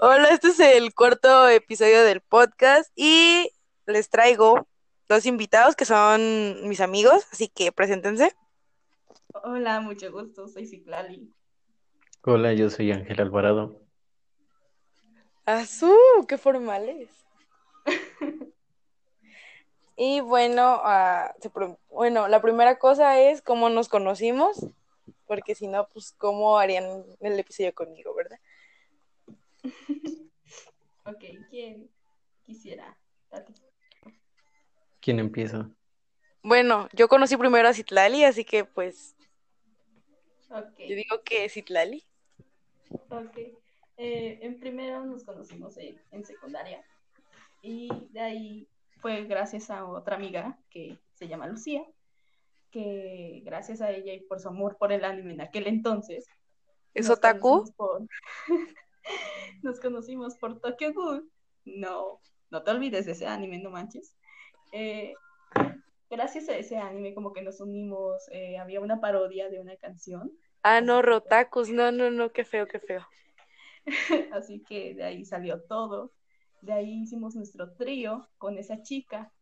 Hola, este es el cuarto episodio del podcast y les traigo dos invitados que son mis amigos, así que preséntense. Hola, mucho gusto, soy Ciclali. Hola, yo soy Ángel Alvarado. ¡Azú! ¡Qué formales! y bueno, ah, se pro- bueno, la primera cosa es cómo nos conocimos, porque si no, pues cómo harían el episodio conmigo, ¿verdad? Ok, ¿quién quisiera? Tati. ¿Quién empieza? Bueno, yo conocí primero a Citlali, así que pues Ok, yo digo que Citlali. ok. Eh, en primero nos conocimos en, en secundaria y de ahí fue gracias a otra amiga que se llama Lucía, que gracias a ella y por su amor por el anime en aquel entonces. ¿Es otaku? por- nos conocimos por Tokyo Ghoul. No, no te olvides de ese anime, no manches. Eh, gracias a ese anime como que nos unimos, eh, había una parodia de una canción, Ah, no, Rotakus, no, no, no, qué feo, qué feo. así que de ahí salió todo. De ahí hicimos nuestro trío con esa chica,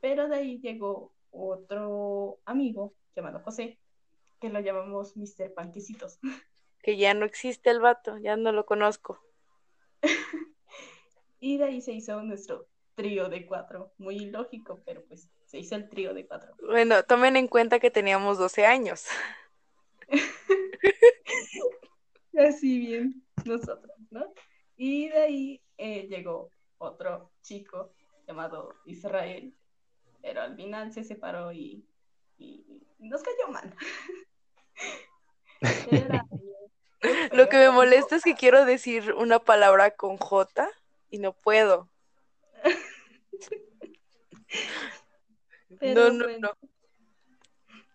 pero de ahí llegó otro amigo llamado José, que lo llamamos Mr. Panquecitos. Que ya no existe el vato, ya no lo conozco. Y de ahí se hizo nuestro trío de cuatro. Muy ilógico, pero pues se hizo el trío de cuatro. Bueno, tomen en cuenta que teníamos 12 años. Así bien, nosotros, ¿no? Y de ahí eh, llegó otro chico llamado Israel, pero al final se separó y, y nos cayó mal. Era- Lo que me molesta es que quiero decir una palabra con J y no puedo. Pero No, no, bueno, no.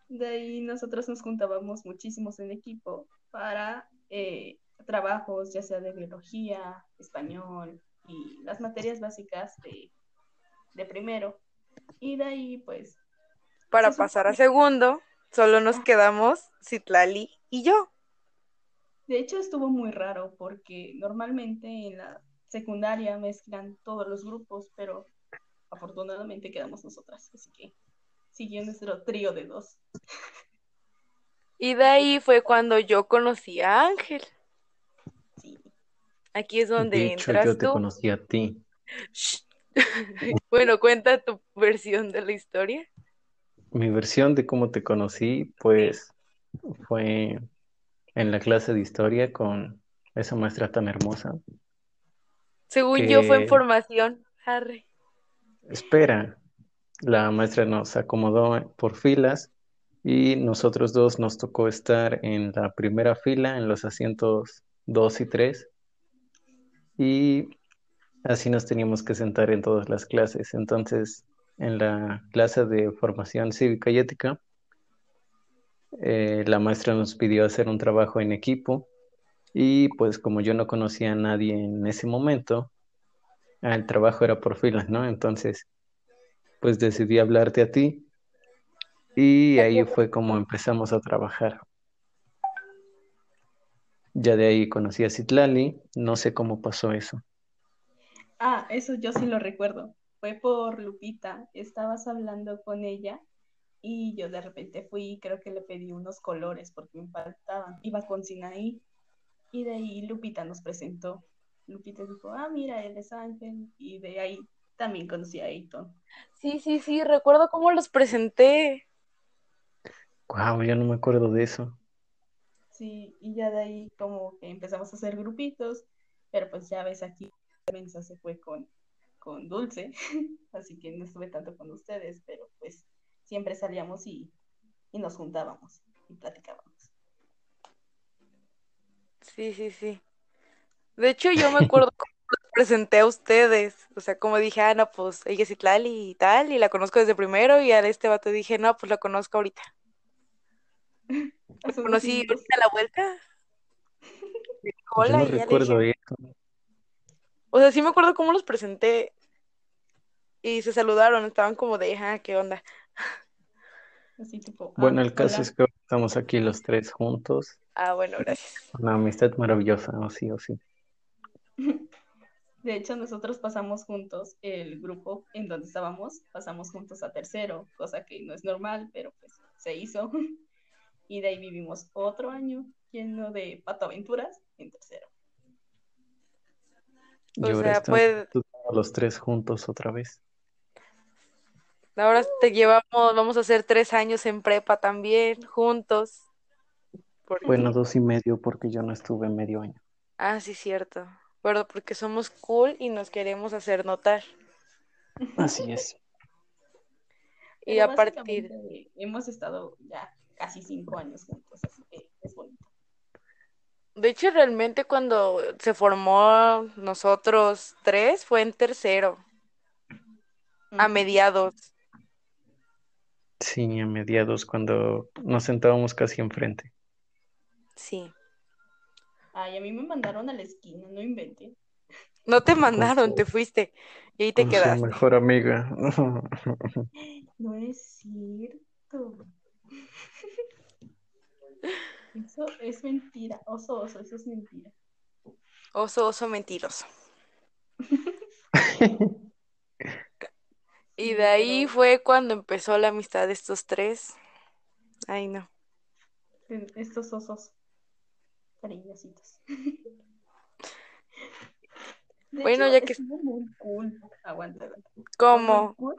De ahí nosotros nos juntábamos muchísimos en equipo para eh, trabajos, ya sea de biología, español y las materias básicas de, de primero. Y de ahí, pues, Para pasar a segundo, solo nos quedamos Citlali y yo. De hecho estuvo muy raro porque normalmente en la secundaria mezclan todos los grupos, pero afortunadamente quedamos nosotras, así que siguió nuestro trío de dos. Y de ahí fue cuando yo conocí a Ángel. Sí. Aquí es donde de hecho, entras yo te tú. conocí a ti. Bueno, cuenta tu versión de la historia. Mi versión de cómo te conocí, pues, fue en la clase de historia con esa maestra tan hermosa. Según yo fue en formación. Arre. Espera, la maestra nos acomodó por filas y nosotros dos nos tocó estar en la primera fila, en los asientos 2 y 3. Y así nos teníamos que sentar en todas las clases. Entonces, en la clase de formación cívica y ética, eh, la maestra nos pidió hacer un trabajo en equipo y pues como yo no conocía a nadie en ese momento, ah, el trabajo era por filas, ¿no? Entonces, pues decidí hablarte a ti y ahí fue como empezamos a trabajar. Ya de ahí conocí a Citlali, no sé cómo pasó eso. Ah, eso yo sí lo recuerdo. Fue por Lupita. Estabas hablando con ella y yo de repente fui y creo que le pedí unos colores porque me faltaban. Iba con Sinaí y de ahí Lupita nos presentó. Lupita dijo, ah, mira, él es Ángel. Y de ahí también conocí a Ayton. Sí, sí, sí, recuerdo cómo los presenté. Wow, yo no me acuerdo de eso. Sí, y ya de ahí como que empezamos a hacer grupitos, pero pues ya ves aquí, Mensa se fue con, con Dulce, así que no estuve tanto con ustedes, pero pues siempre salíamos y, y nos juntábamos y platicábamos. Sí, sí, sí. De hecho, yo me acuerdo cómo los presenté a ustedes. O sea, como dije, ah, no, pues ella es Citlali y tal, y la conozco desde primero, y a este vato dije, no, pues la conozco ahorita. Conocí ahorita a la vuelta. Dije, Yo Hola, no y recuerdo dije. eso. O sea, sí me acuerdo cómo los presenté. Y se saludaron, estaban como de, ah, ¿qué onda? Así tipo, Bueno, ah, el caso hola. es que estamos aquí los tres juntos. Ah, bueno, gracias. Una amistad maravillosa, o sí, o sí. De hecho, nosotros pasamos juntos, el grupo en donde estábamos, pasamos juntos a tercero, cosa que no es normal, pero pues se hizo. Y de ahí vivimos otro año lleno de patoaventuras en tercero. Y O ahora sea, pues los tres juntos otra vez. Ahora te llevamos, vamos a hacer tres años en prepa también, juntos. Porque- Bueno, dos y medio porque yo no estuve medio año. Ah, sí, cierto. Pero porque somos cool y nos queremos hacer notar. Así es. Y Pero a partir, hemos estado ya casi cinco años juntos, así que es bonito. de hecho, realmente cuando se formó nosotros tres fue en tercero, a mediados. Sí, a mediados cuando nos sentábamos casi enfrente. Sí. Ay, a mí me mandaron a la esquina, no inventé. No te mandaron, te fuiste y ahí te Con su quedaste. mejor amiga. No es cierto. Eso es mentira. Oso, oso, eso es mentira. Oso, oso mentiroso. Y Sí, de ahí pero- fue cuando empezó la amistad de estos tres. Ay, no. Estos osos cariñositos. De Bueno, hecho, ya que- estuvo muy cool. Aguanta, aguanta. Fue muy ¿Cómo? cool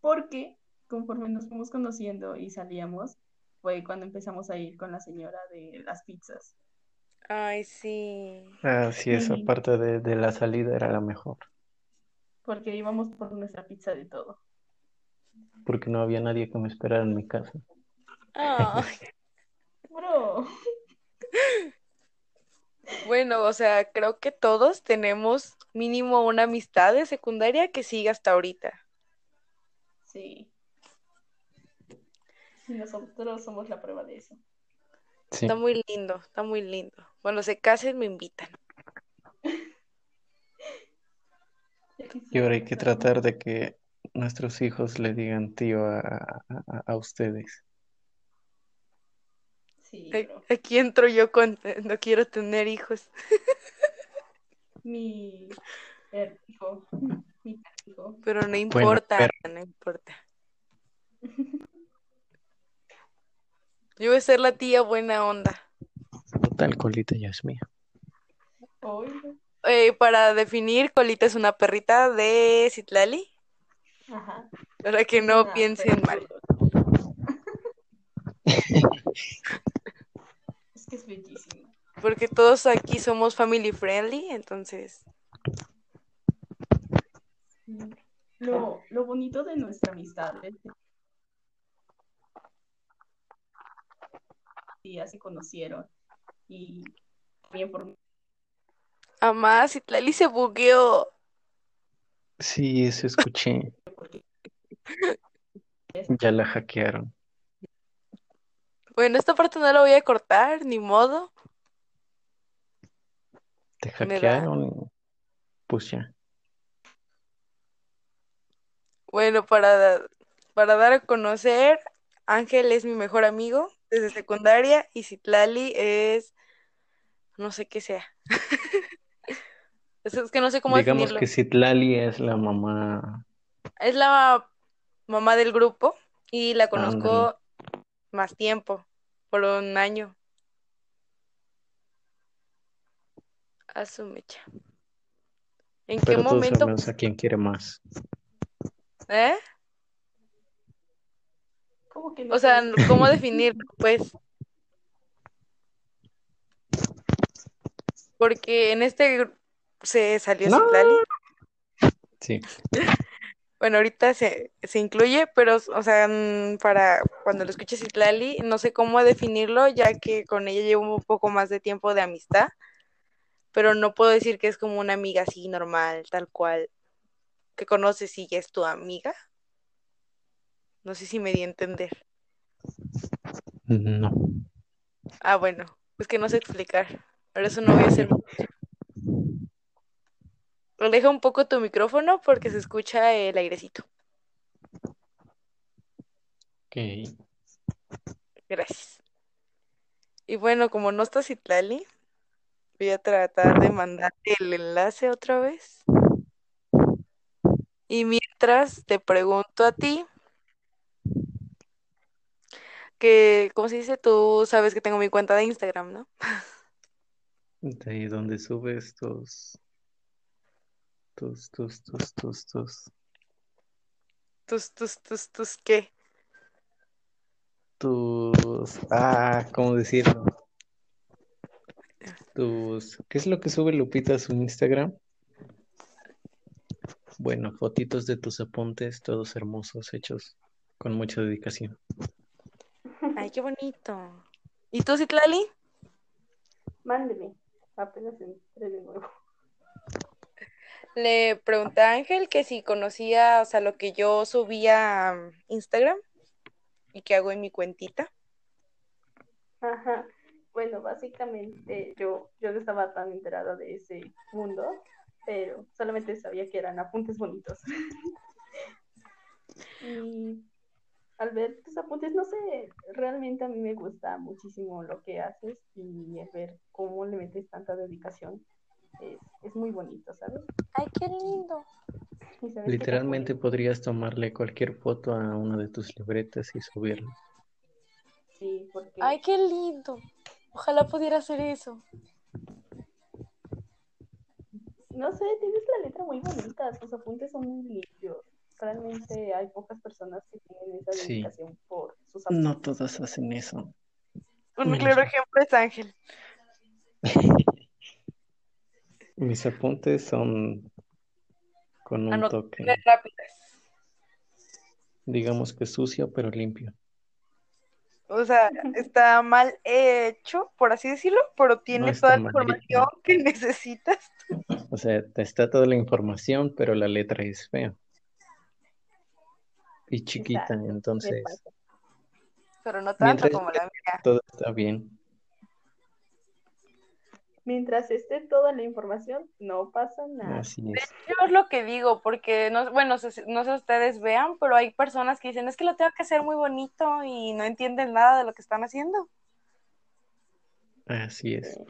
Porque conforme nos fuimos conociendo y salíamos, fue cuando empezamos a ir con la señora de las pizzas. Ay, sí. Así es, Ujú. aparte de, de la salida era la mejor, Porque íbamos por nuestra pizza de todo. porque no había nadie que me esperara en mi casa. Ay, Bro, Bueno, o sea, creo que todos tenemos mínimo una amistad de secundaria que sigue hasta ahorita. sí. Y nosotros somos la prueba de eso. Sí, Está muy lindo, está muy lindo. Cuando se casen me invitan. y ahora hay que tratar de que nuestros hijos le digan tío a, a- a ustedes. Sí, bro. Aquí entro yo con no quiero tener hijos. Mi hijo, mi hijo. Pero no importa, pero- no importa. Yo voy a ser la tía buena onda. Total, colita ya es mía. Oiga. Eh, para definir, Colita es una perrita de Citlali, Ajá. para que no una piensen mal. Es que es bellísima. Porque todos aquí somos family friendly, entonces. Lo, lo bonito de nuestra amistad es que ya se conocieron y también por Amá, Citlali se bugueó. Sí, eso escuché. Ya la hackearon. Bueno, esta parte no la voy a cortar, ni modo. Te hackearon. Pues ya. Bueno, para, para dar a conocer, Ángel es mi mejor amigo desde secundaria y Citlali es, no sé qué sea. Es, es que no sé cómo Digamos definirlo. que Citlali es la mamá. Es la mamá del grupo y la conozco más tiempo, por un año. A su mecha. ¿En qué Pero momento? a quién quiere más. ¿Eh? ¿Cómo que no O sea, ¿cómo definirlo? Pues. Porque en este se salió No. Citlali. Sí. Bueno, ahorita se, se incluye, pero, o sea, mm, para cuando lo escuche Citlali, no sé cómo definirlo, ya que con ella llevo un poco más de tiempo de amistad, pero no puedo decir que es como una amiga así normal, tal cual, que conoces y ya es tu amiga. No sé si me di a entender. No. Ah, bueno, es que no sé explicar. Por eso no voy a hacer mucho. Aleja un poco tu micrófono porque se escucha el airecito. Ok. Gracias. Y bueno, como no está Citlali, Voy a tratar de mandarte el enlace otra vez. Y mientras te pregunto a ti, que, ¿cómo se dice? Tú sabes que tengo mi cuenta de Instagram, ¿no? De ahí donde subes tus, tus, tus, tus, tus, tus, Tus, tus, tus, tus, ¿qué? tus, ah, ¿cómo decirlo? Tus, ¿qué es lo que sube Lupita a su Instagram? Bueno, fotitos de tus apuntes, todos hermosos, hechos con mucha dedicación. Ay, qué bonito. ¿Y tú, Citlali? Mándeme. Apenas entré de nuevo. Le pregunté a Ángel que si conocía, o sea, lo que yo subía a Instagram y que hago en mi cuentita. Ajá. Bueno, básicamente yo, yo no estaba tan enterada de ese mundo, pero solamente sabía que eran apuntes bonitos. y al ver tus apuntes, no sé, realmente a mí me gusta muchísimo lo que haces y ver cómo le metes tanta dedicación. Es, es muy bonito, ¿sabes? Ay, qué lindo. Literalmente podrías tomarle cualquier foto a una de tus libretas y subirla. Sí, porque Ay, qué lindo. Ojalá pudiera hacer eso. no sé, tienes la letra muy bonita, tus apuntes son muy limpios. Realmente hay pocas personas que tienen esa Sí. dedicación por sus apuntes. No todas hacen eso. Un claro ejemplo es Ángel. Mis apuntes son con un toque, rápidas. digamos que sucio, pero limpio. O sea, está mal hecho, por así decirlo, pero tiene toda la información hecho. que necesitas. O sea, está toda la información, pero la letra es fea y chiquita, Exacto, entonces. Pero no tanto mientras como la mía. todo está bien. Mientras esté toda la información, no pasa nada. Así es. Yo es lo que digo, porque no, bueno, no sé si ustedes vean, pero hay personas que dicen, es que lo tengo que hacer muy bonito y no entienden nada de lo que están haciendo. Así es.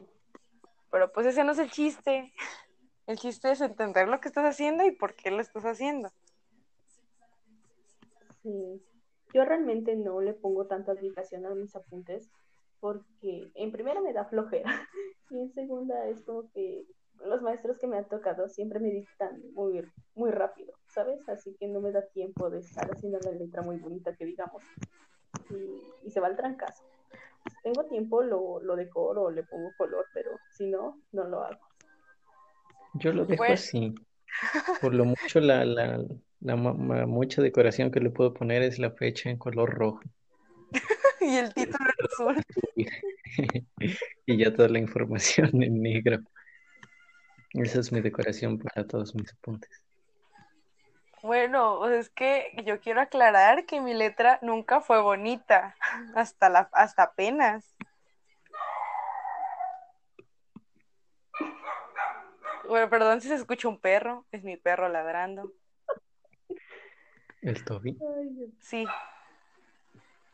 Pero pues ese no es el chiste. El chiste es entender lo que estás haciendo y por qué lo estás haciendo. Sí. Yo realmente no le pongo tanta dedicación a mis apuntes porque en primera me da flojera y en segunda es como que los maestros que me han tocado siempre me dictan muy, muy rápido, ¿sabes? Así que no me da tiempo de estar haciendo la letra muy bonita que digamos y, y se va al trancazo. Si tengo tiempo lo, lo decoro, le pongo color, pero si no, no lo hago. Yo lo dejo Bueno. así. Por lo mucho, la, la, la mucha decoración que le puedo poner es la fecha en color rojo. y el título en azul. Y ya toda la información en negro. Esa es mi decoración para todos mis apuntes. Bueno, pues es que yo quiero aclarar que mi letra nunca fue bonita, hasta la, hasta apenas. Bueno, perdón si se escucha un perro, es mi perro ladrando. El Toby. Sí,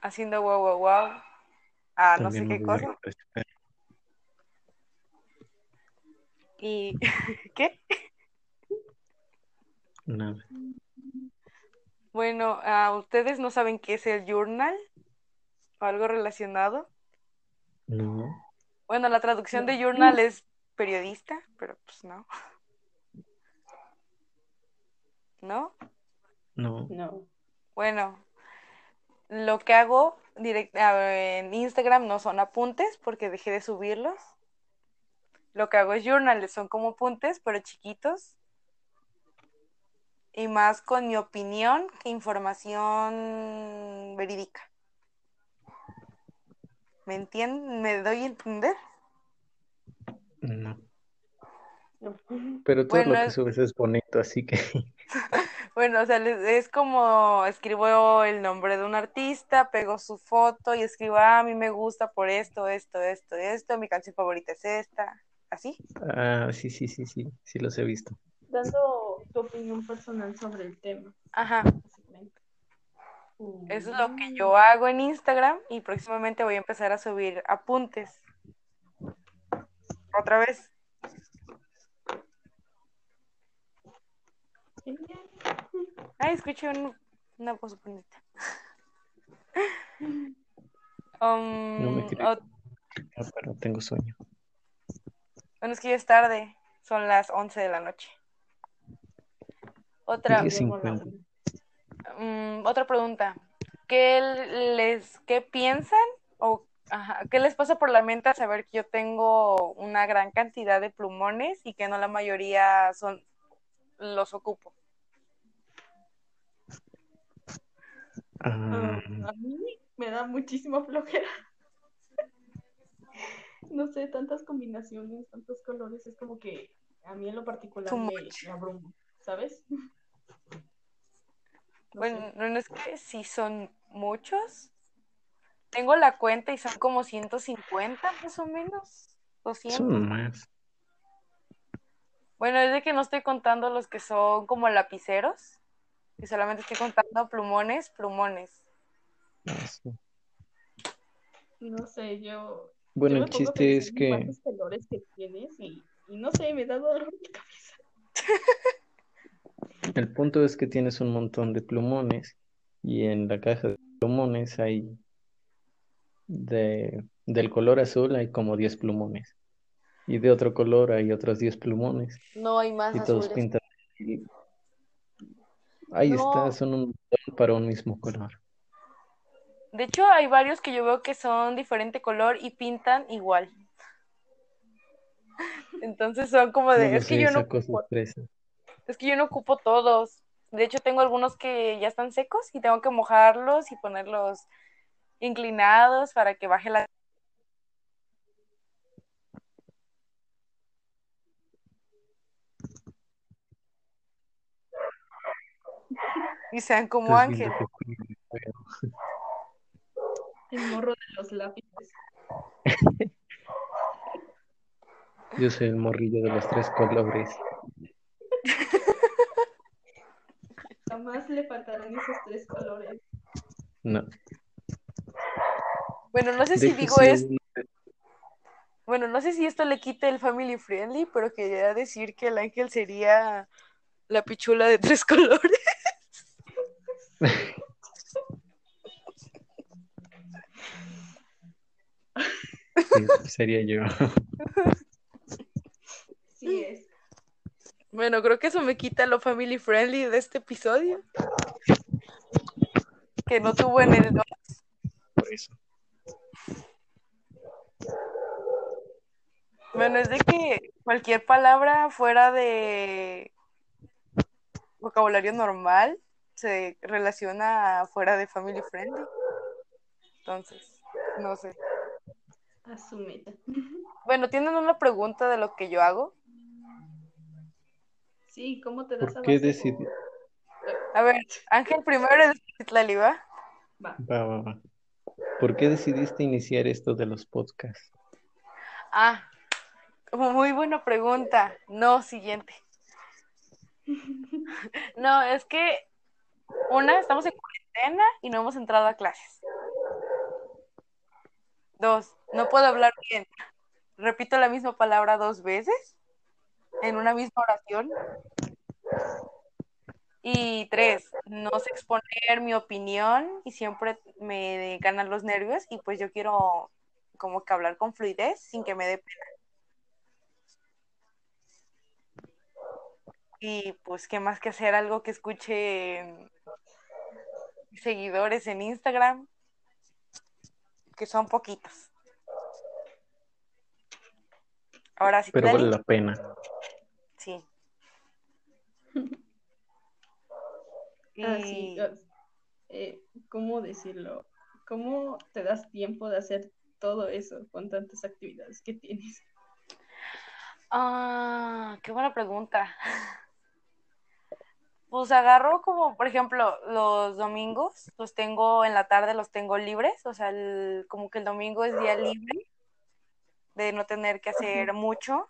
haciendo guau guau guau. Ah, no sé también qué a cosa. ¿Y qué? Nada. Bueno, ¿ustedes no saben qué es el journal? ¿O algo relacionado? No. Bueno, la traducción No. de journal es periodista, pero pues no. ¿No? No. No. Bueno, lo que hago en Instagram no son apuntes porque dejé de subirlos. Lo que hago es journals, son como apuntes, pero chiquitos. Y más con mi opinión que información verídica. ¿Me entienden? ¿Me doy a entender? No. Pero todo Bueno, lo que es- subes es bonito, así que Bueno, o sea, les- es como escribo el nombre de un artista, pego su foto y escribo, ah, a mí me gusta por esto, esto, esto, esto, mi canción favorita es esta, así. Ah, sí, sí, sí, sí, sí los he visto. Dando tu opinión personal sobre el tema, Ajá, eso es lo que yo hago en Instagram y próximamente voy a empezar a subir apuntes. Otra vez. Ay, escuché un- una voz bonita. Um, No me creo. ot- Ah, pero tengo sueño. bueno, es que ya es tarde. Son las 11 de la noche. Otra, mm, otra pregunta. ¿Qué les, qué piensan o ajá, qué les pasa por la mente al saber que yo tengo una gran cantidad de plumones y que no la mayoría son los ocupo? Ah, Ah, a mí me da muchísima flojera. No sé, tantas combinaciones, tantos colores, es como que a mí en lo particular me, me abruma, ¿sabes? No Bueno, sé. no es que sí son muchos. Tengo la cuenta y son como 150 más o menos. 200. son más. Bueno, es de que no estoy contando los que son como lapiceros. Y solamente estoy contando plumones, plumones. Ah. No sé, yo, Bueno, yo el chiste es que cuántos colores que tienes y, y no sé, me da dolor de cabeza. el punto es que tienes un montón de plumones y en la caja de plumones hay de, del color azul hay como 10 plumones y de otro color hay otros 10 plumones No hay más y todos pintan. Ahí No. está, son un montón para un mismo color. De hecho, hay varios que yo veo que son diferente color y pintan igual. Entonces son como No de, lo es que yo no ocupo, es que yo no ocupo todos. De hecho, tengo algunos que ya están secos y tengo que mojarlos y ponerlos inclinados para que baje la y sean como ángeles. El morro de los lápices. Yo soy el morrillo de los tres colores. Jamás le faltarán esos tres colores. No. Bueno, no sé si digo esto, bueno, no sé si esto le quita el family friendly, pero quería decir que el ángel sería la pichula de tres colores. Sí, sería yo. Sí es. Bueno, creo que eso me quita lo family friendly de este episodio. Que no tuvo en el Por eso. Bueno, es de que cualquier palabra fuera de vocabulario normal se relaciona fuera de family friendly. Entonces, no sé. A su meta. Bueno, ¿tienen una pregunta de lo que yo hago? Sí, ¿cómo te das ¿Por qué abasto? decidí? A ver, Ángel primero es Citlali, ¿va? Va. Va, va, va. ¿Por qué decidiste iniciar esto de los podcasts? Ah, muy buena pregunta. No, siguiente. No, es que una, estamos en cuarentena y no hemos entrado a clases. Dos, no puedo hablar bien. Repito la misma palabra dos veces en una misma oración. Y tres, no sé exponer mi opinión y siempre me ganan los nervios y pues yo quiero como que hablar con fluidez sin que me dé pena. Y pues, ¿qué más que hacer? Algo que escuche seguidores en Instagram, que son poquitos. Ahora sí, Pero vale la pena. Sí. Ah, sí. Y- ah, eh, ¿cómo decirlo? ¿Cómo te das tiempo de hacer todo eso con tantas actividades que tienes? Ah, qué buena pregunta. Pues agarro como, por ejemplo, los domingos, los tengo en la tarde, los tengo libres, o sea, el- como que el domingo es día libre de no tener que hacer mucho.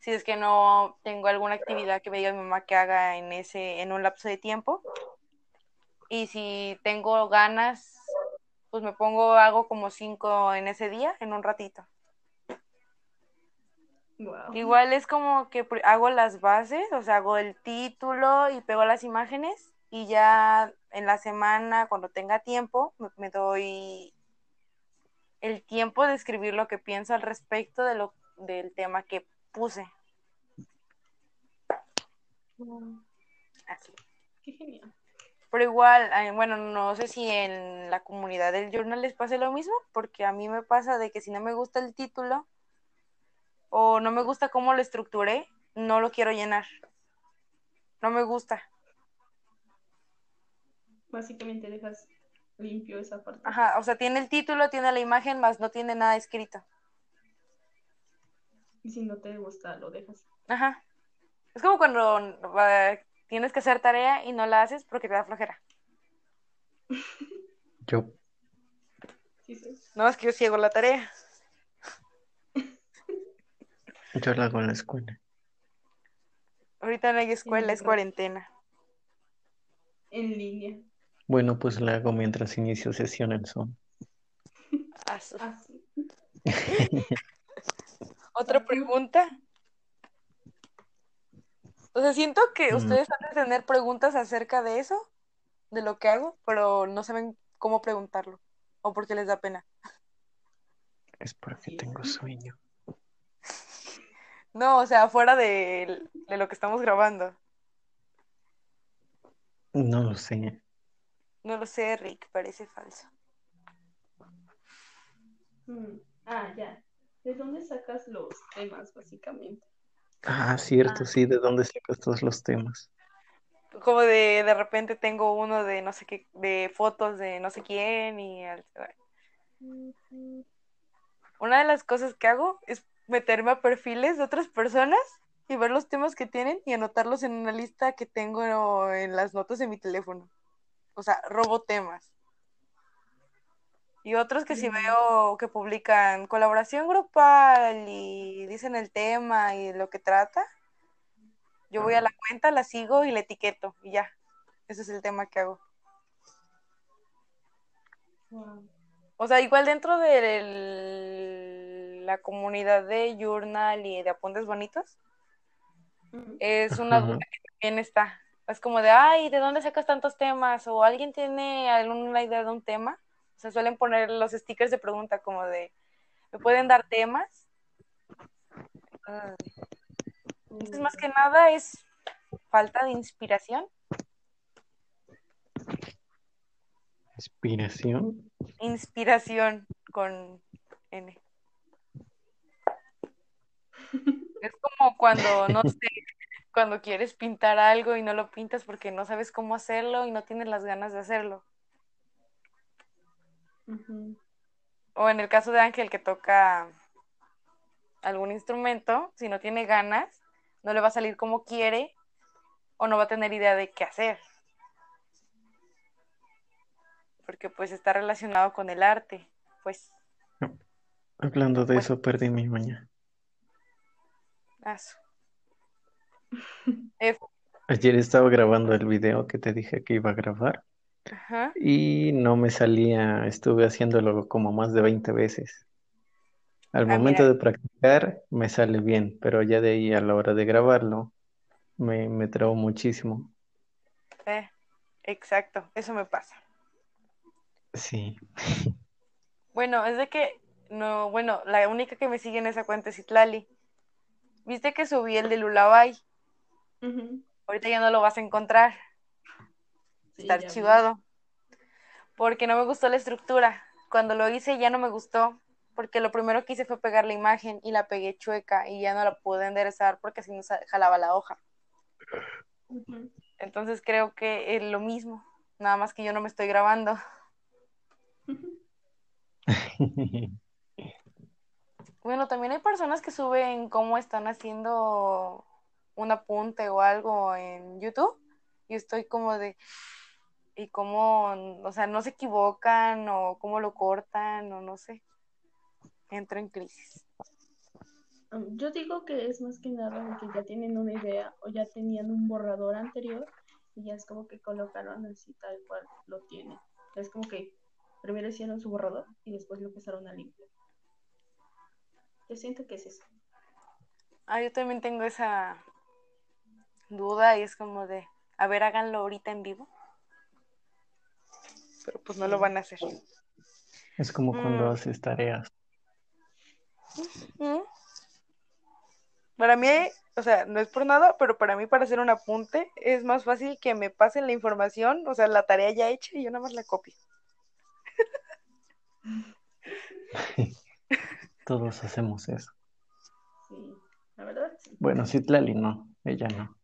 Si es que no tengo alguna actividad que me diga mi mamá que haga en ese, en un lapso de tiempo. Y si tengo ganas, pues me pongo, hago como cinco en ese día, en un ratito. Wow. Igual es como que hago las bases, o sea, hago el título y pego las imágenes y ya en la semana, cuando tenga tiempo, me, me doy el tiempo de escribir lo que pienso al respecto de lo, del tema que puse. Así. Qué genial. Pero igual, bueno, no sé si en la comunidad del journal les pase lo mismo, porque a mí me pasa de que si no me gusta el título o no me gusta cómo lo estructuré, no lo quiero llenar. No me gusta. Básicamente dejas limpio esa parte. Ajá, o sea, tiene el título, tiene la imagen, más no tiene nada escrito. Y si no te gusta, lo dejas. Ajá. Es como cuando tienes que hacer tarea y no la haces porque te da flojera. Yo, Sí, sí. No, es que yo hago la tarea. Yo la hago en la escuela. Ahorita no hay escuela, es cuarentena. En línea. Bueno, pues la hago mientras inicio sesión en Zoom. Ah, su- Así. ¿Otra pregunta? O sea, siento que Mm. ustedes han de tener preguntas acerca de eso, de lo que hago, pero no saben cómo preguntarlo o porque les da pena. Es porque tengo sueño. No, o sea, fuera de, de lo que estamos grabando. No lo sé. No lo sé, Rick, parece falso. Mm. Ah, ya. ¿De dónde sacas los temas, básicamente? Ah, cierto, Ah. sí, ¿de dónde sacas todos los temas? Como de de repente tengo uno de no sé qué, de fotos de no sé quién y al- una de las cosas que hago es meterme a perfiles de otras personas y ver los temas que tienen y anotarlos en una lista que tengo en las notas de mi teléfono. O sea, robo temas. Y otros que si Mm. veo que publican colaboración grupal y dicen el tema y lo que trata, yo voy a la cuenta, la sigo y la etiqueto y ya. Ese es el tema que hago. O sea, igual dentro de la comunidad de Journal y de apuntes bonitos, es una duda que también está. Es como de, ay, ¿de dónde sacas tantos temas? O alguien tiene alguna idea de un tema. O sea, suelen poner los stickers de pregunta como de, ¿me pueden dar temas? Entonces, más que nada es falta de inspiración. Inspiración. Inspiración con N. Es como cuando, no sé, cuando quieres pintar algo y no lo pintas porque no sabes cómo hacerlo y no tienes las ganas de hacerlo. O en el caso de Ángel que toca algún instrumento, si no tiene ganas, no le va a salir como quiere o no va a tener idea de qué hacer. Porque pues está relacionado con el arte. Pues, Hablando de Bueno. eso, perdí mi mañana. Aso. Ayer estaba grabando el video que te dije que iba a grabar ajá. y no me salía, estuve haciéndolo como más de 20 veces. Al Ah, momento mira. de practicar me sale bien, pero ya de ahí a la hora de grabarlo me, me trabo muchísimo. Eh, exacto, eso me pasa. Sí. Bueno, es de que, no, bueno, la única que me sigue en esa cuenta es Itlali. Viste que subí el de Lullaby. Ujú. Ahorita ya no lo vas a encontrar. Sí, Está vi. archivado. Porque no me gustó la estructura. Cuando lo hice ya no me gustó. Porque lo primero que hice fue pegar la imagen y la pegué chueca y ya no la pude enderezar porque si no jalaba la hoja. Entonces creo que es lo mismo. Nada más que yo no me estoy grabando. Bueno, también hay personas que suben cómo están haciendo un apunte o algo en YouTube y estoy como de, y cómo, o sea, no se equivocan o cómo lo cortan o no sé. Entro en crisis. Um, Yo digo que es más que nada que ya tienen una idea o ya tenían un borrador anterior y ya es como que colocaron así tal cual lo tienen. Es como que primero hicieron su borrador y después lo empezaron a limpiar. Yo siento que es eso. Ah, yo también tengo esa duda y es como de, a ver, háganlo ahorita en vivo. Pero pues no lo van a hacer. Es como cuando Mm. haces tareas. Mm. Para mí, o sea, no es por nada, pero para mí para hacer un apunte es más fácil que me pasen la información, o sea, la tarea ya hecha y yo nada más la copio. Todos hacemos eso. Sí, la verdad sí. Bueno, Citlali no, ella no.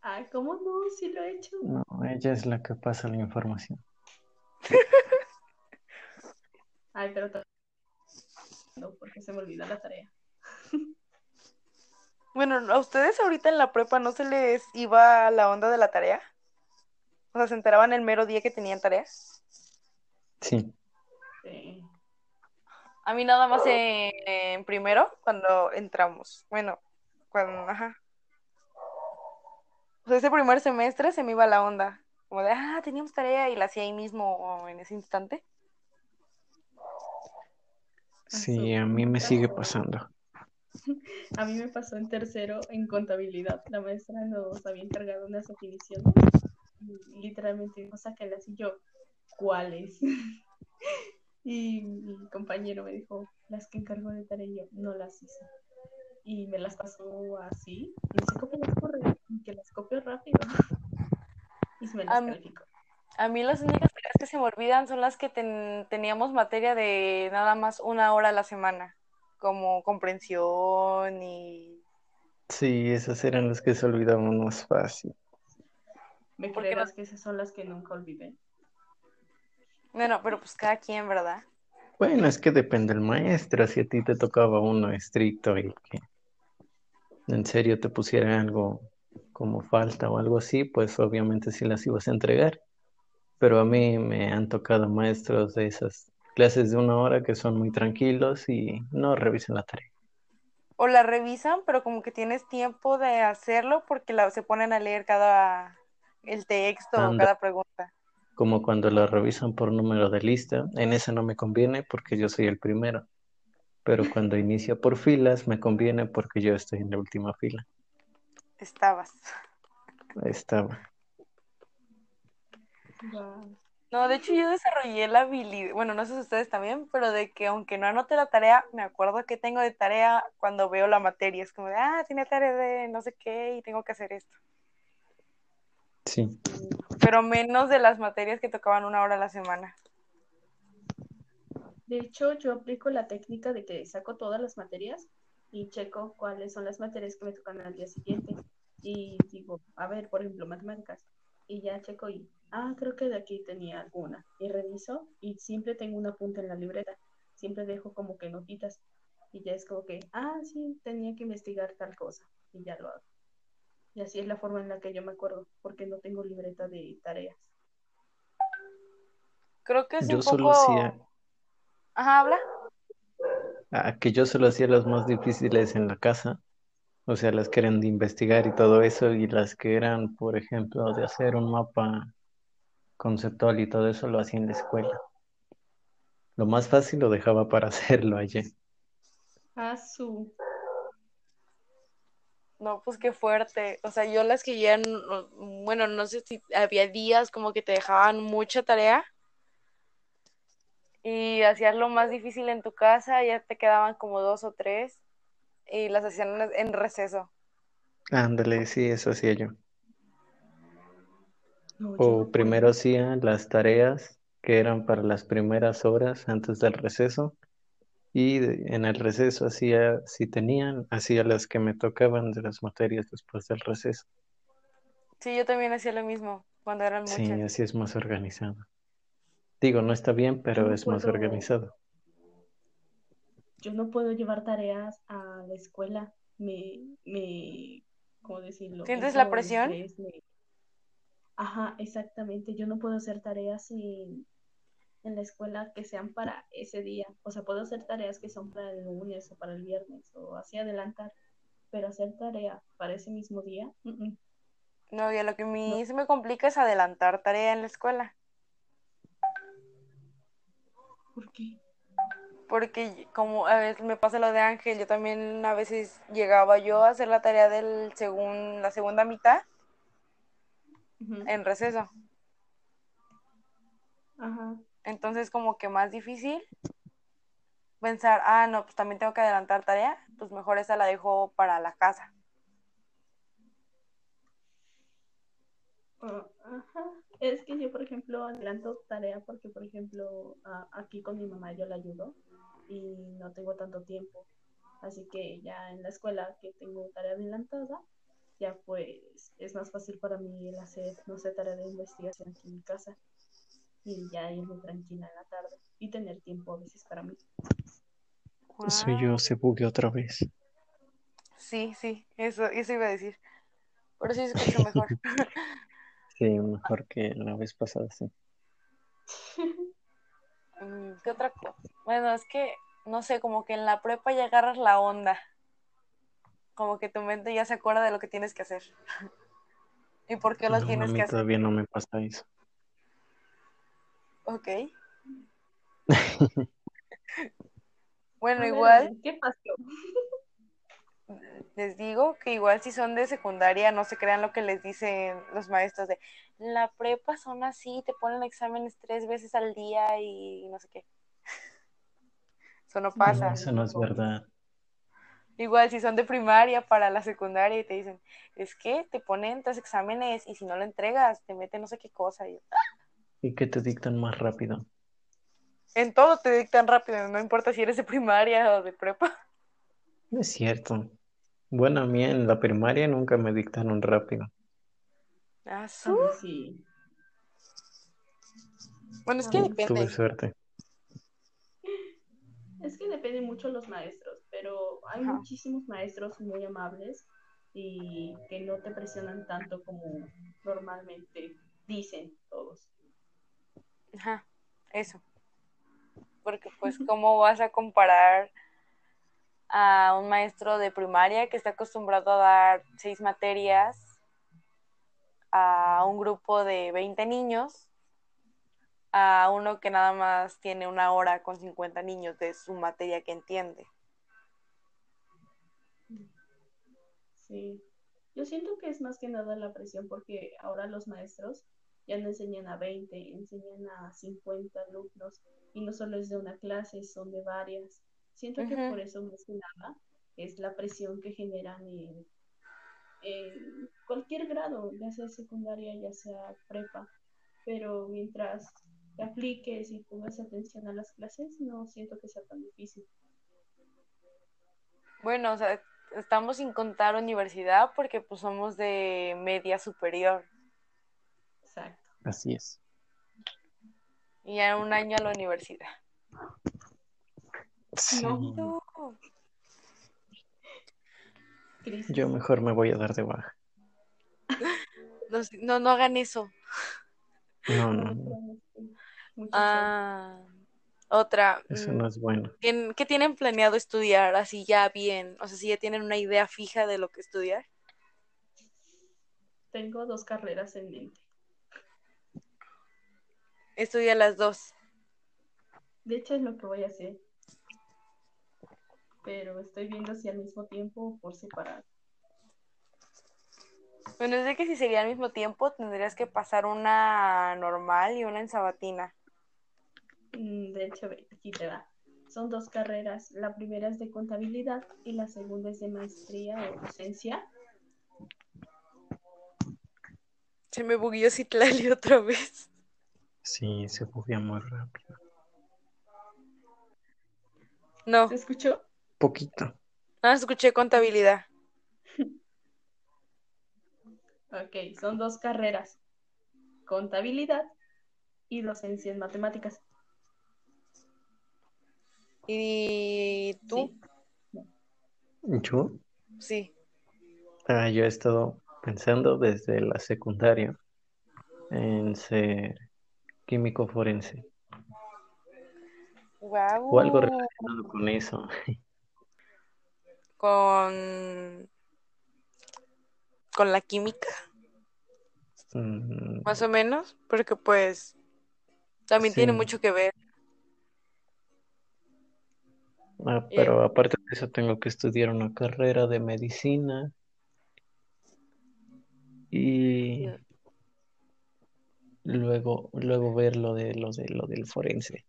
Ay, ¿cómo no? Sí lo he hecho. No, ella es la que pasa la información. Ay, pero no, porque se me olvida la tarea. Bueno, ¿a ustedes ahorita en la prepa no se les iba la onda de la tarea? O sea, ¿se enteraban el mero día que tenían tarea? Sí, Sí. A mí nada más en, en primero, cuando entramos. Bueno, cuando, ajá. O sea, ese primer semestre se me iba la onda. Como de, ah, teníamos tarea y la hacía ahí mismo en ese instante. sí, a mí me sigue pasando. A mí me pasó en tercero en contabilidad. La maestra nos había encargado unas definiciones. Y literalmente dijo, sácalas. Y yo, ¿cuáles? Y mi compañero me dijo, las que encargó de tarea. No las hice. Y me las pasó así. Y dice, cópialas por y que las copio rápido. y se me las calificó. A mí las únicas tareas que se me olvidan son las que ten- teníamos materia de nada más una hora a la semana, como comprensión y... Sí, esas eran las que se olvidaban más fácil. ¿Me ¿Por qué no? creerás que esas son las que nunca olvidé? Bueno, pero pues cada quien, ¿verdad? Bueno, es que depende del maestro. Si a ti te tocaba uno estricto y que en serio te pusiera algo como falta o algo así, pues obviamente sí las ibas a entregar. Pero a mí me han tocado maestros de esas clases de una hora que son muy tranquilos y no revisan la tarea. O la revisan, pero como que tienes tiempo de hacerlo porque la, se ponen a leer cada el texto o cada pregunta. Como cuando la revisan por número de lista, en esa no me conviene porque yo soy el primero. Pero cuando inicia por filas, me conviene porque yo estoy en la última fila. Estabas. Estaba. No, de hecho yo desarrollé la habilidad, bueno, no sé si ustedes también, pero de que aunque no anote la tarea, me acuerdo que tengo de tarea cuando veo la materia. Es como de, ah, tiene tarea de no sé qué y tengo que hacer esto. Sí. Pero menos de las materias que tocaban una hora a la semana. De hecho, yo aplico la técnica de que saco todas las materias y checo cuáles son las materias que me tocan al día siguiente. Y digo, a ver, por ejemplo, matemáticas. Y ya checo y, ah, creo que de aquí tenía alguna. Y reviso y siempre tengo un apunte en la libreta. Siempre dejo como que notitas. Y ya es como que, ah, sí, tenía que investigar tal cosa. Y ya lo hago. Y así es la forma en la que yo me acuerdo, porque no tengo libreta de tareas. Creo que es Yo un solo poco... hacía, Ajá, habla. ah, que yo solo hacía las más difíciles en la casa, o sea, las que eran de investigar y todo eso, y las que eran, por ejemplo, de hacer un mapa conceptual y todo eso, lo hacía en la escuela. Lo más fácil lo dejaba para hacerlo ayer. Ah, su. No, pues qué fuerte. O sea, yo las que ya, no- bueno, no sé si había días como que te dejaban mucha tarea y hacías lo más difícil en tu casa, ya te quedaban como dos o tres y las hacían en- receso. Ándale, sí, eso hacía yo. No, yo O no primero hacía las tareas que eran para las primeras horas antes del receso y en el receso hacía, si tenían, hacía las que me tocaban de las materias después del receso. Sí, yo también hacía lo mismo cuando eran Sí, muchas. así es más organizado. Digo, no está bien, Yo pero no es más puedo, organizado. yo no puedo llevar tareas a la escuela. Me, me, ¿cómo decirlo? ¿Sientes la presión? me- Ajá, exactamente. Yo no puedo hacer tareas en, en la escuela que sean para ese día. O sea, puedo hacer tareas que son para el lunes o para el viernes o así adelantar, pero hacer tarea para ese mismo día, No, y a lo que a no. mí se me complica es adelantar tarea en la escuela. ¿Por qué? porque como a veces me pasa lo de Ángel, yo también a veces llegaba yo a hacer la tarea del segun, la segunda mitad en receso. Ajá. Entonces como que más difícil pensar, ah, no, pues también tengo que adelantar tarea, pues mejor esa la dejo para la casa. Ah, Ajá. Es que yo, por ejemplo, adelanto tarea porque, por ejemplo, aquí con mi mamá yo la ayudo y no tengo tanto tiempo. Así que ya en la escuela que tengo tarea adelantada, ya pues es más fácil para mí el hacer, no sé, tarea de investigación aquí en mi casa y ya irme tranquila en la tarde y tener tiempo a veces para mí. Soy Guau. yo, se bugueó otra vez. Sí, sí, eso, eso iba a decir. Pero sí se escucha mejor. Sí, mejor que la vez pasada, sí. Mm, ¿Qué otra cosa? Bueno, es que, no sé, como que en la prepa ya agarras la onda. Como que tu mente ya se acuerda de lo que tienes que hacer. ¿Y por qué lo No, a tienes mí que hacer? todavía no me pasa eso. Ok. Bueno, igual ¿qué pasó? les digo que igual si son de secundaria no se crean lo que les dicen los maestros de la prepa son así, te ponen exámenes tres veces al día y no sé qué. Eso no No, pasa. eso no es verdad. Igual si son de primaria para la secundaria y te dicen, es que te ponen tres exámenes y si no lo entregas te meten no sé qué cosa. Y yo, ¿Y que te dictan más rápido? en todo te dictan rápido, no importa si eres de primaria o de prepa. No es cierto. Bueno, a mí en la primaria nunca me dictaron rápido. Ah, sí. Bueno, es que mí Tuve depende. suerte. Es que depende mucho de los maestros, pero hay Ajá. muchísimos maestros muy amables y que no te presionan tanto como normalmente dicen todos. Ajá, eso. Porque pues, ¿cómo vas a comparar a un maestro de primaria que está acostumbrado a dar seis materias a un grupo de 20 niños a uno que nada más tiene una hora con 50 niños de su materia que entiende? Sí. Yo siento que es más que nada la presión porque ahora los maestros ya no enseñan a 20, enseñan a 50 alumnos y no solo es de una clase, son de varias. Siento que por eso más que nada es la presión que generan en, en cualquier grado, ya sea secundaria, ya sea prepa. Pero mientras te apliques y pongas atención a las clases, no siento que sea tan difícil. Bueno, o sea, estamos sin contar universidad porque pues somos de media superior. Así es. y ya un año a la universidad. Sí. No. Yo mejor me voy a dar de baja. No, no, no hagan eso. No, No, Ah, otra. Eso mm, no es bueno. ¿tien- ¿Qué tienen planeado estudiar así ya bien? O sea, si ya tienen una idea fija de lo que estudiar. Tengo dos carreras en mente. Estudia las dos. De hecho, es lo que voy a hacer. Pero estoy viendo si al mismo tiempo o por separado. Bueno, es de que si sería al mismo tiempo, tendrías que pasar una normal y una en sabatina. Mm, De hecho, aquí te va. Son dos carreras. La primera es de contabilidad y la segunda es de maestría o docencia. Se me bugueó Citlali otra vez. Sí, se buguea muy rápido. No, ¿Se escuchó? Poquito. nada más escuché contabilidad. Ok, son dos carreras. Contabilidad y docencia en matemáticas. ¿Y tú? Sí. Yo, Sí. ah, yo he estado pensando desde la secundaria en ser químico forense Guau. o algo relacionado con eso. Con. Con la química, Mm, más o menos. Porque pues. También tiene mucho que ver. Ah, Y- pero aparte de eso tengo que estudiar una carrera de medicina y Sí. Luego, luego ver lo de lo de lo del forense.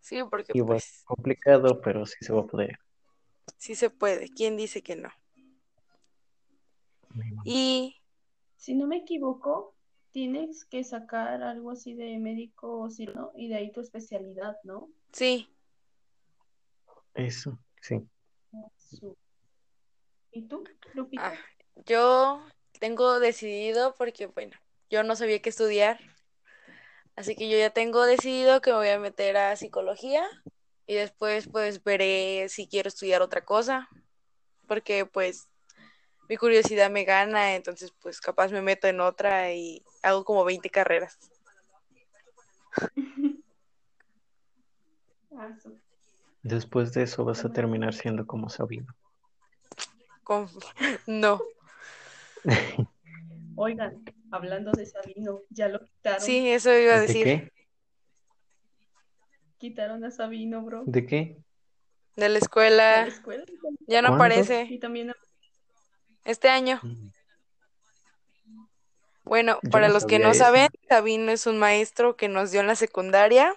Sí, porque ser pues complicado, pero sí se va a poder. sí se puede. ¿Quién dice que no? Y Si no me equivoco, tienes que sacar algo así de médico cirujano y de ahí tu especialidad, ¿no? sí, Eso, sí. ¿Y tú, Lupita? Ah, yo tengo decidido porque, bueno, yo no sabía qué estudiar. Así que yo ya tengo decidido que me voy a meter a psicología y después pues veré si quiero estudiar otra cosa. Porque pues mi curiosidad me gana, entonces pues capaz me meto en otra y hago como 20 carreras. Después de eso vas a terminar siendo como Sabino. Con... No, Oigan, hablando de Sabino, ya lo quitaron. sí, eso iba a ¿De decir. qué? Quitaron a Sabino, bro. ¿De qué? De la De la escuela escuela. ya no ¿Cuándo? aparece Y también a- este año. Bueno, Yo para no los que no eso. saben, Sabino es un maestro que nos dio en la secundaria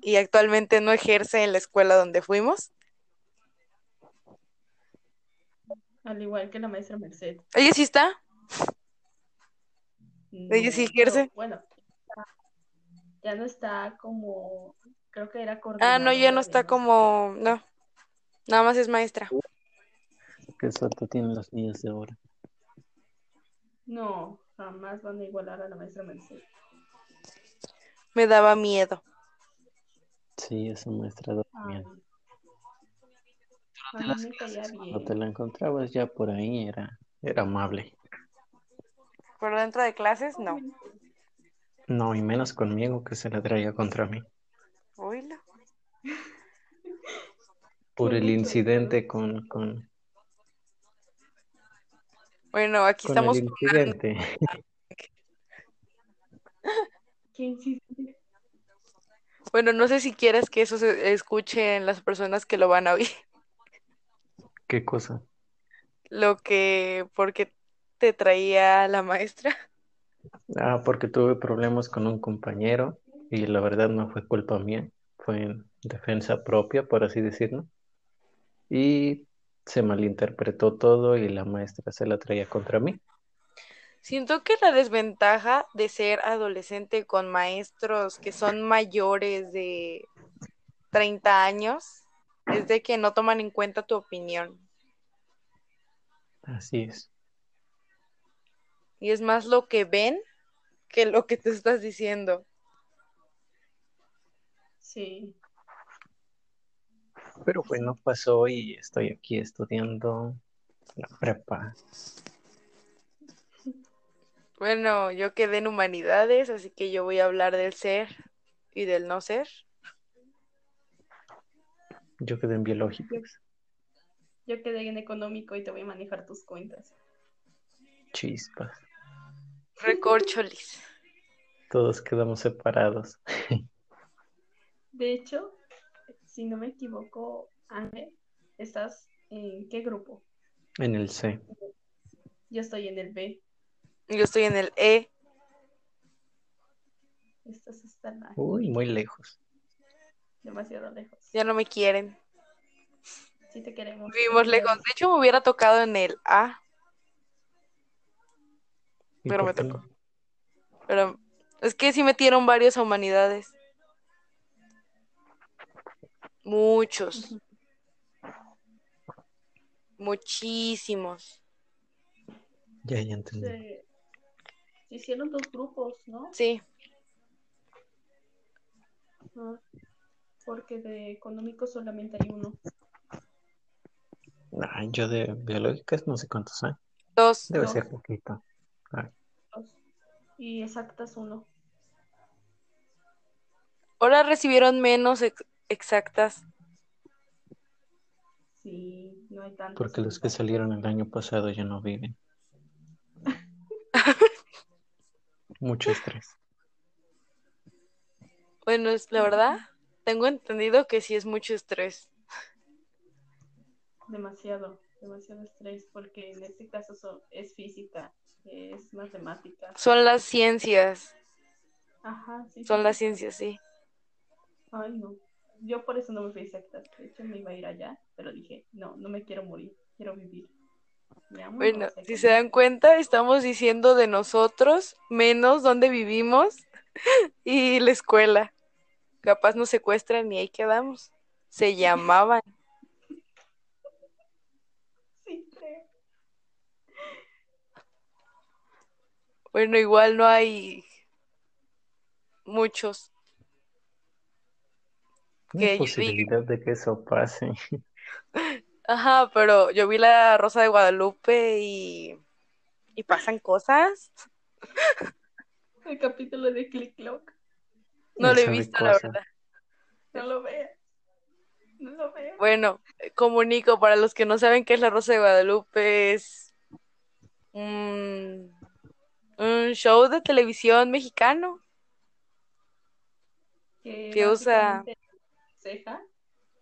y actualmente no ejerce en la escuela donde fuimos. al igual que la maestra Merced. Ella sí está. No, pero ejerce. bueno, ya no está como, creo que era Ah, no, ya no de está como, no, nada más es maestra. Qué suerte tienen los niños de ahora. No, jamás van a igualar a la maestra Merced. Me daba miedo. Sí, esa maestra da Ay, miedo. me Cuando te bien. la encontrabas ya por ahí era, era amable. Por dentro de clases, no. No, y menos conmigo que se la traía contra mí. Oílo. Por el incidente con, con, Bueno, aquí con estamos. el incidente. Bueno, no sé si quieres que eso se escuche en las personas que lo van a oír. ¿Qué cosa? Lo que, porque te traía la maestra. Ah, porque tuve problemas con un compañero y la verdad no fue culpa mía, fue en defensa propia, por así decirlo. Y se malinterpretó todo y la maestra se la traía contra mí. Siento que la desventaja de ser adolescente con maestros que son mayores de 30 años es de que no toman en cuenta tu opinión. Así es. Y es más lo que ven que lo que te estás diciendo. Sí. Pero bueno, pasó y estoy aquí estudiando la prepa. Bueno, yo quedé en humanidades, así que yo voy a hablar del ser y del no ser. Yo quedé en biológicas. Yo quedé en económico y te voy a manejar tus cuentas. Chispas. Recorcholis. Todos quedamos separados. De hecho, si no me equivoco, Ángel, ¿estás en qué grupo? En el C. Yo estoy en el B. Yo estoy en el E. Estás hasta la- Uy, muy lejos. demasiado lejos. Ya no me quieren. Sí te queremos. Vivimos lejos. De hecho, me hubiera tocado en el A, ¿Y Pero me tocó. pero es que sí metieron varios a humanidades. Muchos. Muchísimos. Ya, ya entendí. Se, se hicieron dos grupos, ¿no? Sí. Ah, porque de económico solamente hay uno. Ay, yo de biológicas no sé cuántos hay. Dos. Debe Dos. ser poquito. Dos. Y exactas uno. Ahora recibieron menos ex- exactas. Sí, no hay tantos. porque los que salieron el año pasado ya no viven. Mucho estrés. Bueno, es la verdad, Tengo entendido que sí es mucho estrés. Demasiado, demasiado estrés, porque en este caso so- es física, es matemática. Son las ciencias, Ajá, sí. son sí, las ciencias, sí. Ay, no. Yo por eso no me fui a exactas. De hecho, me iba a ir allá, pero dije, no, no me quiero morir, quiero vivir. Bueno, si se dan cuenta, estamos diciendo de nosotros menos dónde vivimos y la escuela. Capaz nos secuestran y ahí quedamos. Se llamaban. Sí, creo. Bueno, igual no hay muchos. No hay posibilidad de que eso pase. Ajá, pero yo vi la Rosa de Guadalupe y, y pasan cosas. El capítulo de Click Clock. No lo he visto, la verdad. No lo veas. No lo veas. Bueno, comunico para los que no saben qué es la Rosa de Guadalupe, es un, un show de televisión mexicano. que que usa- aconseja,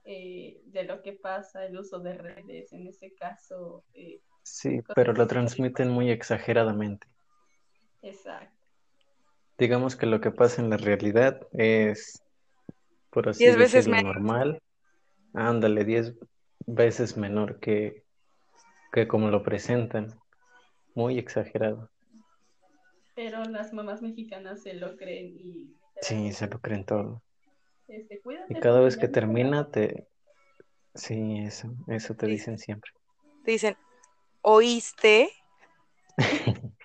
eh, de lo que pasa, el uso de redes, en este caso, eh, Sí, pero lo históricas. transmiten muy exageradamente. exacto. Digamos que lo que pasa en la realidad es, por así Diez veces decirlo, menos. normal. Ándale, diez veces menor que, que como lo presentan. Muy exagerado. Pero las mamás mexicanas se lo creen y Sí, se lo creen todo. este, cuídate Y cada vez que termina, te... Sí, eso, eso te dicen siempre. Te dicen, ¿oíste?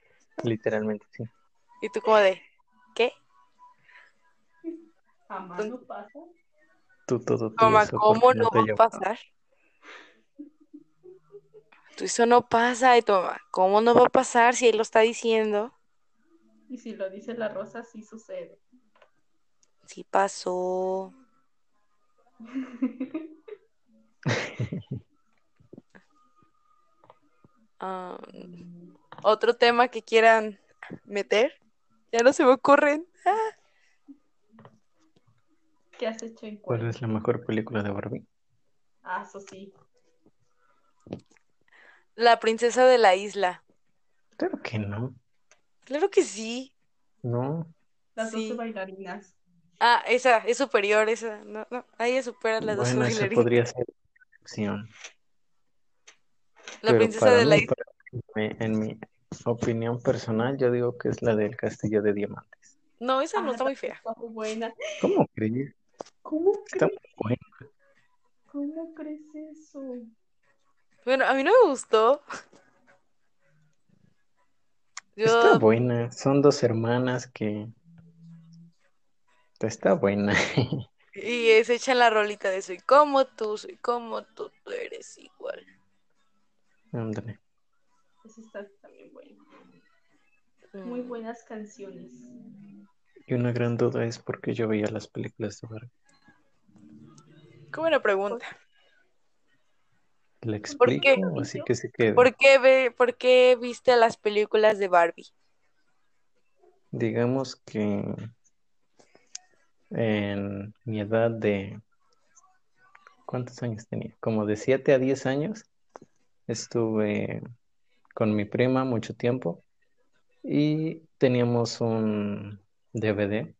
Literalmente, sí. Y tú como de, ¿qué? jamás no pasa. Tú todo Toma, tieso ¿cómo no va a pasar? Tú eso no pasa, y toma, ¿cómo no va a pasar si él lo está diciendo? Y si lo dice la rosa, sí sucede. Sí pasó. Ah, Otro tema que quieran meter. Ya no se me ocurren. ¿Qué has hecho en ¿Cuál cuál? es la mejor película de Barbie? Ah, eso sí. La princesa de la isla. Claro que no. Claro que sí. No. Las Sí. 12 bailarinas. Ah, esa es superior, esa. No, no, ahí supera las dos Bueno, esa bailarinas. podría ser una opción. La Pero princesa de la mí, isla. para mí, en mi opinión personal, yo digo que es la del Castillo de Diamantes. No, esa no Ah, está muy fea. está muy buena. ¿Cómo crees? ¿Cómo Está crees? muy buena. ¿Cómo crees eso? Bueno, a mí no me gustó. Está buena. Son dos hermanas que... Está buena. y se echan la rolita de soy como tú, soy como tú, tú eres igual. Ándale. Eso está también bueno. Muy Mm. buenas canciones. Y una gran duda es por qué yo veía las películas de Barbie. Qué buena pregunta. ¿La ¿Por qué? explico o así que se quede? ¿Por qué, ve, ¿Por qué viste las películas de Barbie? Digamos que en mi edad de... ¿Cuántos años tenía? Como de 7 a 10 años. Estuve con mi prima mucho tiempo y teníamos un DVD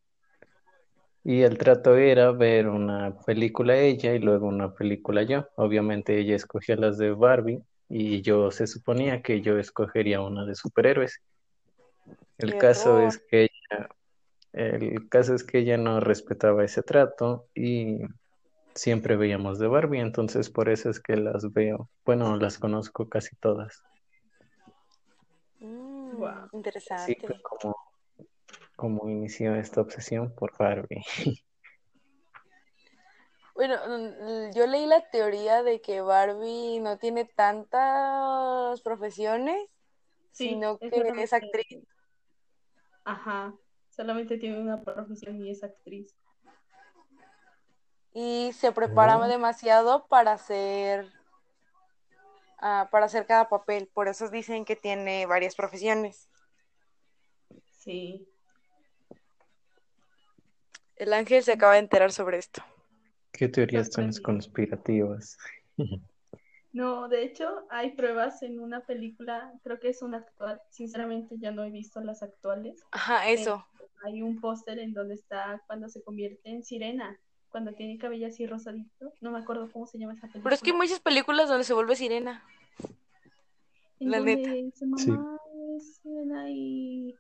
y el trato era ver una película ella y luego una película yo. Obviamente ella escogía las de Barbie y yo se suponía que yo escogería una de superhéroes. El caso Error. es que ella, el caso es que ella no respetaba ese trato y siempre veíamos de Barbie, entonces por eso es que las veo. Bueno, las conozco casi todas. Mm, interesante. como, como inició esta obsesión por Barbie. Bueno, mm, yo leí la teoría de que Barbie no tiene tantas profesiones, Sí, sino es que es actriz. Ajá. Solamente tiene una profesión y es actriz. Y se prepara demasiado para hacer, ah, para hacer cada papel. Por eso dicen que tiene varias profesiones. Sí. El ángel se acaba de enterar sobre esto. ¿Qué teorías Sorprendida. conspirativas? No, de hecho, hay pruebas en una película, creo que es una actual. Sinceramente, ya no he visto las actuales. Ajá, eso. Hay un póster en donde está cuando se convierte en sirena, cuando tiene cabello así rosadito. No me acuerdo cómo se llama esa película. Pero es que hay muchas películas donde se vuelve sirena. en la donde neta. su mamá es sirena y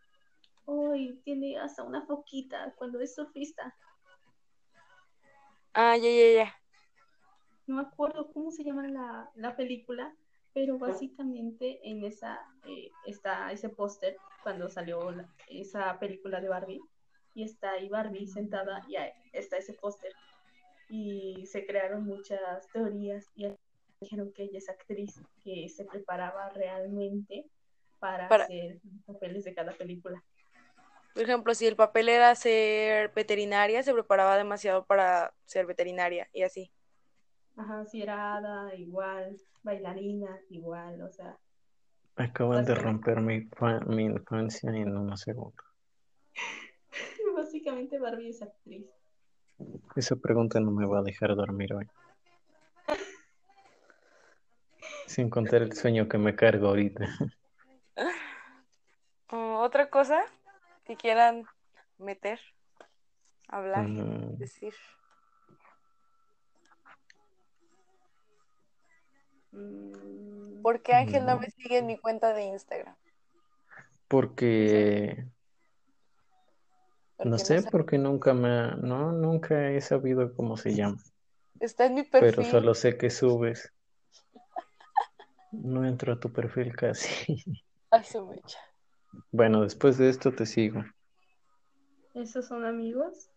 hoy tiene hasta una foquita cuando es surfista. Ah, ya, ya, ya. No me acuerdo cómo se llama la, la película, pero básicamente en esa eh, está ese póster cuando salió la- esa película de Barbie y está ahí Barbie sentada y ahí está ese póster y se crearon muchas teorías y dijeron que ella es actriz que se preparaba realmente para, Para- hacer papeles de cada película. Por ejemplo, si el papel era ser veterinaria, se preparaba demasiado para ser veterinaria y así. Ajá, si era hada, igual, bailarina, igual, o sea, Acaban de romper mi, mi infancia en unos segundos. básicamente Barbie es actriz. Esa pregunta no me va a dejar dormir hoy. Sin contar el sueño que me cargo ahorita. Oh, Otra cosa que quieran meter, hablar, Mm, decir. ¿Por qué Ángel no No. me sigue en mi cuenta de Instagram? Porque Porque no sé, porque nunca me ha- no, nunca he sabido cómo se llama. Está en mi Pero perfil. solo sé que subes. No entro a tu perfil casi. Ay, su mecha. Bueno, después de esto te sigo. ¿Esos son amigos?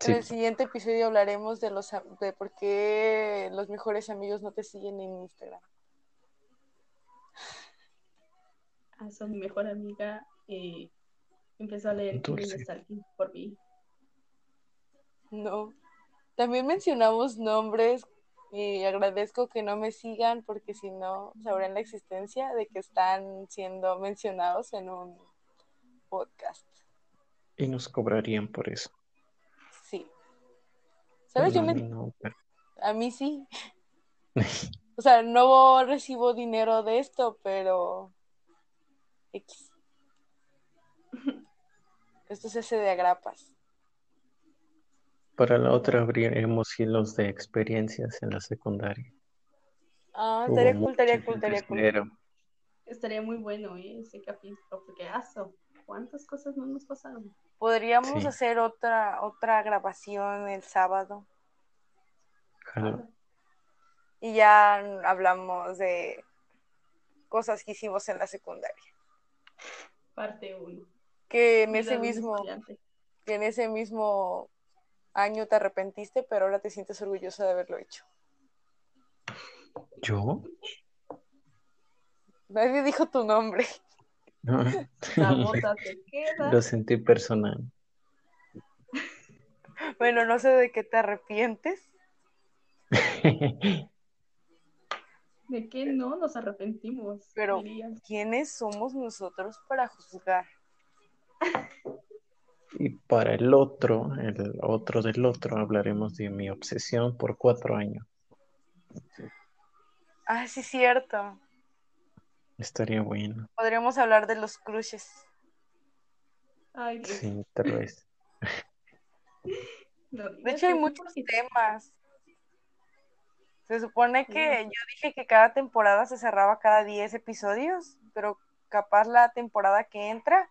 Sí, En el siguiente episodio hablaremos de los de por qué los mejores amigos no te siguen en Instagram. Ah, son mi mejor amiga. eh, empezó a leer Dulce. por mí. No. También mencionamos nombres y agradezco que no me sigan porque si no sabrán la existencia de que están siendo mencionados en un podcast. y nos cobrarían por eso. Sí. ¿Sabes? Yo me- mí no, pero- a mí sí. O sea, no recibo dinero de esto, pero X. Esto se hace de agrapas. Para la otra abriremos hilos de experiencias en la secundaria. Ah, Hubo estaría cool, estaría cool, estaría cool. Estaría muy bueno ¿eh? ese capítulo, porque aso, ¿cuántas cosas no nos pasaron? Podríamos Sí. hacer otra otra grabación el sábado Jalo. y ya hablamos de cosas que hicimos en la secundaria. Parte 1. Que en ese mismo que en ese mismo año te arrepentiste, pero ahora te sientes orgullosa de haberlo hecho. ¿Yo? Nadie dijo tu nombre. No. La bota te queda. Lo sentí personal. Bueno, no sé de qué te arrepientes. ¿De qué no nos arrepentimos? Pero-. ¿Quiénes somos nosotros para juzgar? Y para el otro, el otro del otro, hablaremos de mi obsesión por cuatro años. Ah, sí, cierto. Estaría bueno. Podríamos hablar de los crushes. Ay, Dios. Sí, tal vez. no De hecho, hay muchos temas. Se supone que yo dije que cada temporada se cerraba cada 10 episodios, pero capaz la temporada que entra,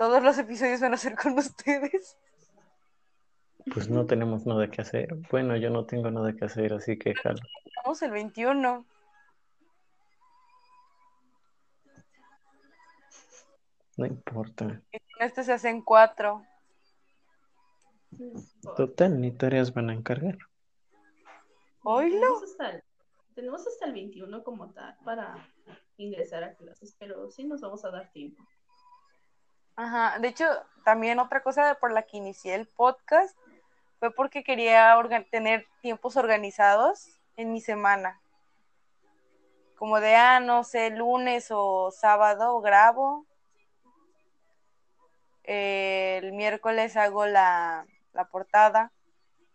todos los episodios van a ser con ustedes. Pues no tenemos nada que hacer. Bueno, yo no tengo nada que hacer, así que jalo. Estamos el 21. No importa. Y con este se hacen cuatro. Total, ni tareas van a encargar. Oílo. Tenemos hasta, el, tenemos hasta el 21 como tal para ingresar a clases, pero sí nos vamos a dar tiempo. Ajá. De hecho, también otra cosa por la que inicié el podcast fue porque quería tener tiempos organizados en mi semana. Como de, ah, no sé, lunes o sábado grabo. El miércoles hago la, la portada.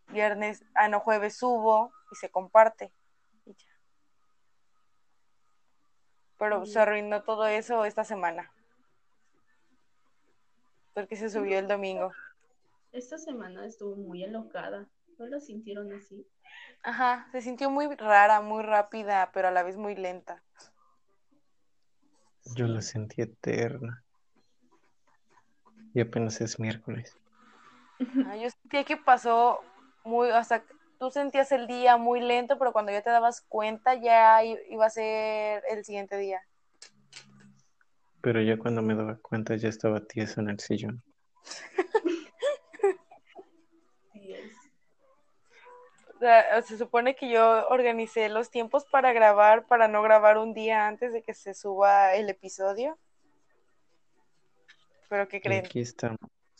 viernes, ah, no, jueves subo y se comparte. Y ya. Pero se arruinó todo eso esta semana. Porque se subió el domingo. Esta semana estuvo muy alocada. ¿No lo sintieron así? Ajá, se sintió muy rara, muy rápida, pero a la vez muy lenta. Yo la sentí eterna. Y apenas es miércoles. Ah, Yo sentía que pasó muy, hasta tú sentías el día muy lento, pero cuando ya te dabas cuenta ya iba a ser el siguiente día. Pero ya cuando me daba cuenta ya estaba tieso en el sillón. Se supone que yo organicé los tiempos para grabar, para no grabar un día antes de que se suba el episodio. Pero ¿qué creen? aquí estamos.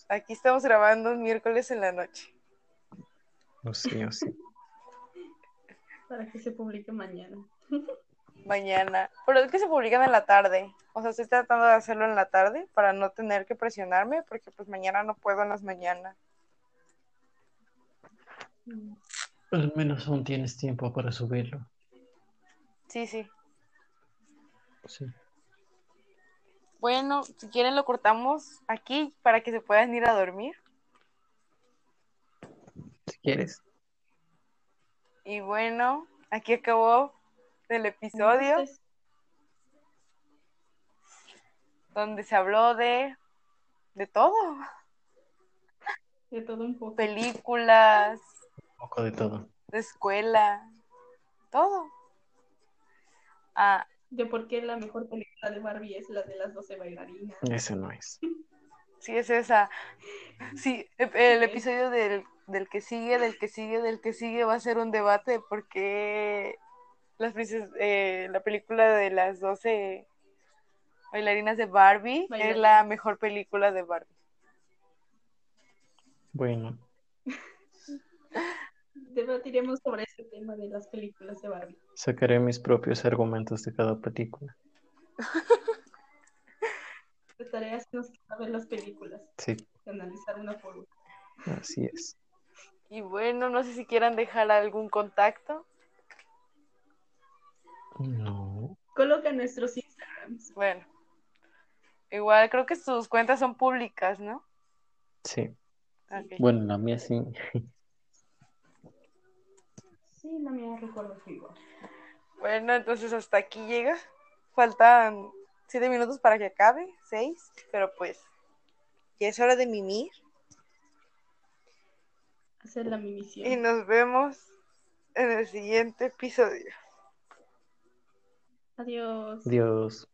Aquí estamos grabando un miércoles en la noche. O sí, o sí. Para que se publique mañana. Mañana. Pero es que se publican en la tarde. O sea, estoy tratando de hacerlo en la tarde para no tener que presionarme, porque pues mañana no puedo en las mañanas. Mm. Al menos aún tienes tiempo para subirlo. Sí, sí. Sí. Bueno, si quieren lo cortamos aquí para que se puedan ir a dormir. Si quieres. Y bueno, aquí acabó el episodio Entonces, donde se habló de de todo, de todo un poco. películas, Un poco de todo. de escuela, todo. Ah, De por qué la mejor película de Barbie es la de las 12 bailarinas. Eso no es. sí es esa. Sí, el episodio del, del que sigue, del que sigue, del que sigue va a ser un debate de por qué las princes- eh, la película de las 12 bailarinas de Barbie es la mejor película de Barbie. Bueno, Debatiremos sobre ese tema de las películas de Barbie. sacaré mis propios argumentos de cada película. De tareas que nos queda ver las películas, Sí, y analizar una por una. así es. Y bueno, no sé si quieran dejar algún contacto. No. Coloca nuestros Instagrams. Bueno, igual creo que sus cuentas son públicas, ¿no? Sí. Bueno, la mía sí. Sí, la mía recuerdo que igual. Bueno, entonces hasta aquí llega. Faltan siete minutos para que acabe, seis, pero pues ya es hora de mimir Hacer la y mimisión. nos vemos en el siguiente episodio. Adiós. Dios.